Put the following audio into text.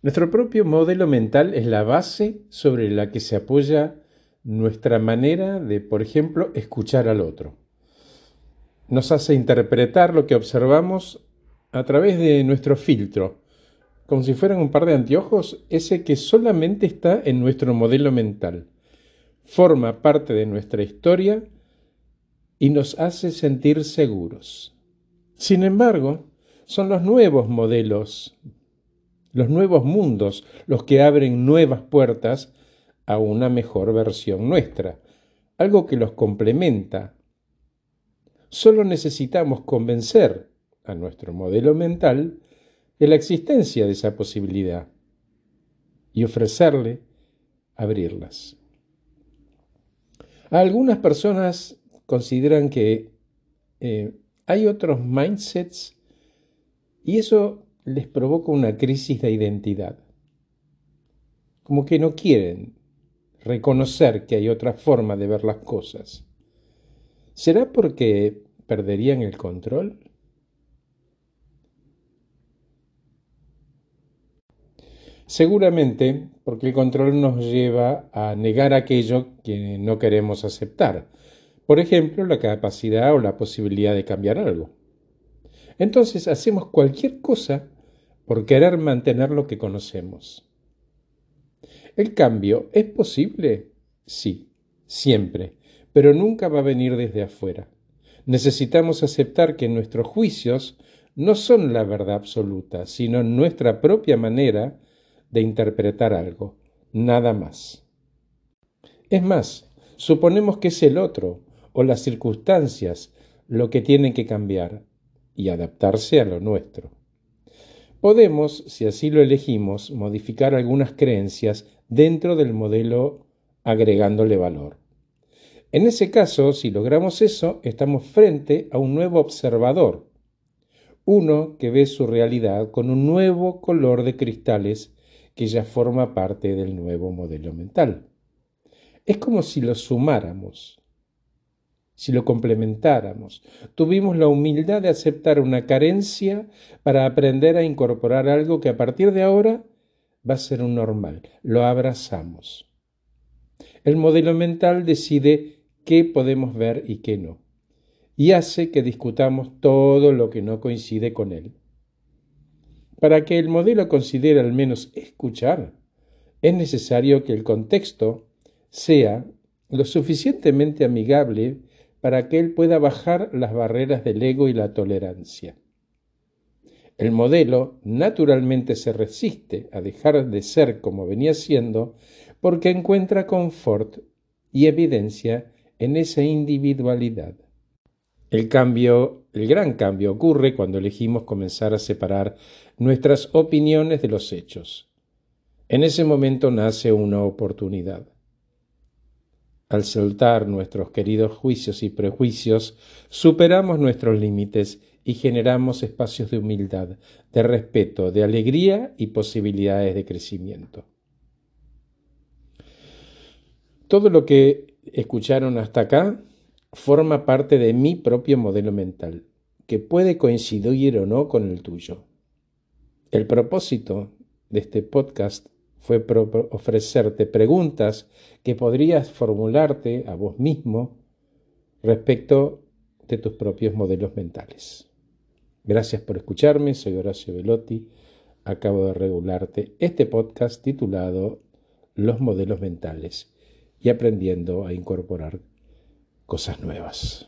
Nuestro propio modelo mental es la base sobre la que se apoya nuestra manera de, por ejemplo, escuchar al otro. Nos hace interpretar lo que observamos a través de nuestro filtro, como si fueran un par de anteojos, ese que solamente está en nuestro modelo mental. Forma parte de nuestra historia y nos hace sentir seguros. Sin embargo, son los nuevos modelos, los nuevos mundos, los que abren nuevas puertas a una mejor versión nuestra, algo que los complementa. Solo necesitamos convencer a nuestro modelo mental de la existencia de esa posibilidad y ofrecerle abrirlas. algunas personas consideran que eh, hay otros mindsets y eso les provoca una crisis de identidad. Como que no quieren reconocer que hay otra forma de ver las cosas. ¿Será porque perderían el control? Seguramente porque el control nos lleva a negar aquello que no queremos aceptar. Por ejemplo, la capacidad o la posibilidad de cambiar algo. Entonces hacemos cualquier cosa por querer mantener lo que conocemos. ¿El cambio es posible? Sí, siempre, pero nunca va a venir desde afuera. Necesitamos aceptar que nuestros juicios no son la verdad absoluta, sino nuestra propia manera de interpretar algo, nada más. Es más, suponemos que es el otro o las circunstancias lo que tienen que cambiar y adaptarse a lo nuestro. Podemos, si así lo elegimos, modificar algunas creencias dentro del modelo agregándole valor. En ese caso, si logramos eso, estamos frente a un nuevo observador, uno que ve su realidad con un nuevo color de cristales que ya forma parte del nuevo modelo mental. Es como si lo sumáramos, si lo complementáramos. Tuvimos la humildad de aceptar una carencia para aprender a incorporar algo que a partir de ahora va a ser un normal. Lo abrazamos. El modelo mental decide qué podemos ver y qué no, y hace que discutamos todo lo que no coincide con él. Para que el modelo considere al menos escuchar, es necesario que el contexto sea lo suficientemente amigable para que él pueda bajar las barreras del ego y la tolerancia. El modelo naturalmente se resiste a dejar de ser como venía siendo porque encuentra confort y evidencia en esa individualidad. El cambio, el gran cambio ocurre cuando elegimos comenzar a separar nuestras opiniones de los hechos. En ese momento nace una oportunidad. Al soltar nuestros queridos juicios y prejuicios, superamos nuestros límites y generamos espacios de humildad, de respeto, de alegría y posibilidades de crecimiento. Todo lo que escucharon hasta acá forma parte de mi propio modelo mental, que puede coincidir o no con el tuyo. El propósito de este podcast fue ofrecerte preguntas que podrías formularte a vos mismo respecto de tus propios modelos mentales. Gracias por escucharme, soy Horacio Velotti. Acabo de regularte este podcast titulado Los modelos mentales y aprendiendo a incorporar cosas nuevas.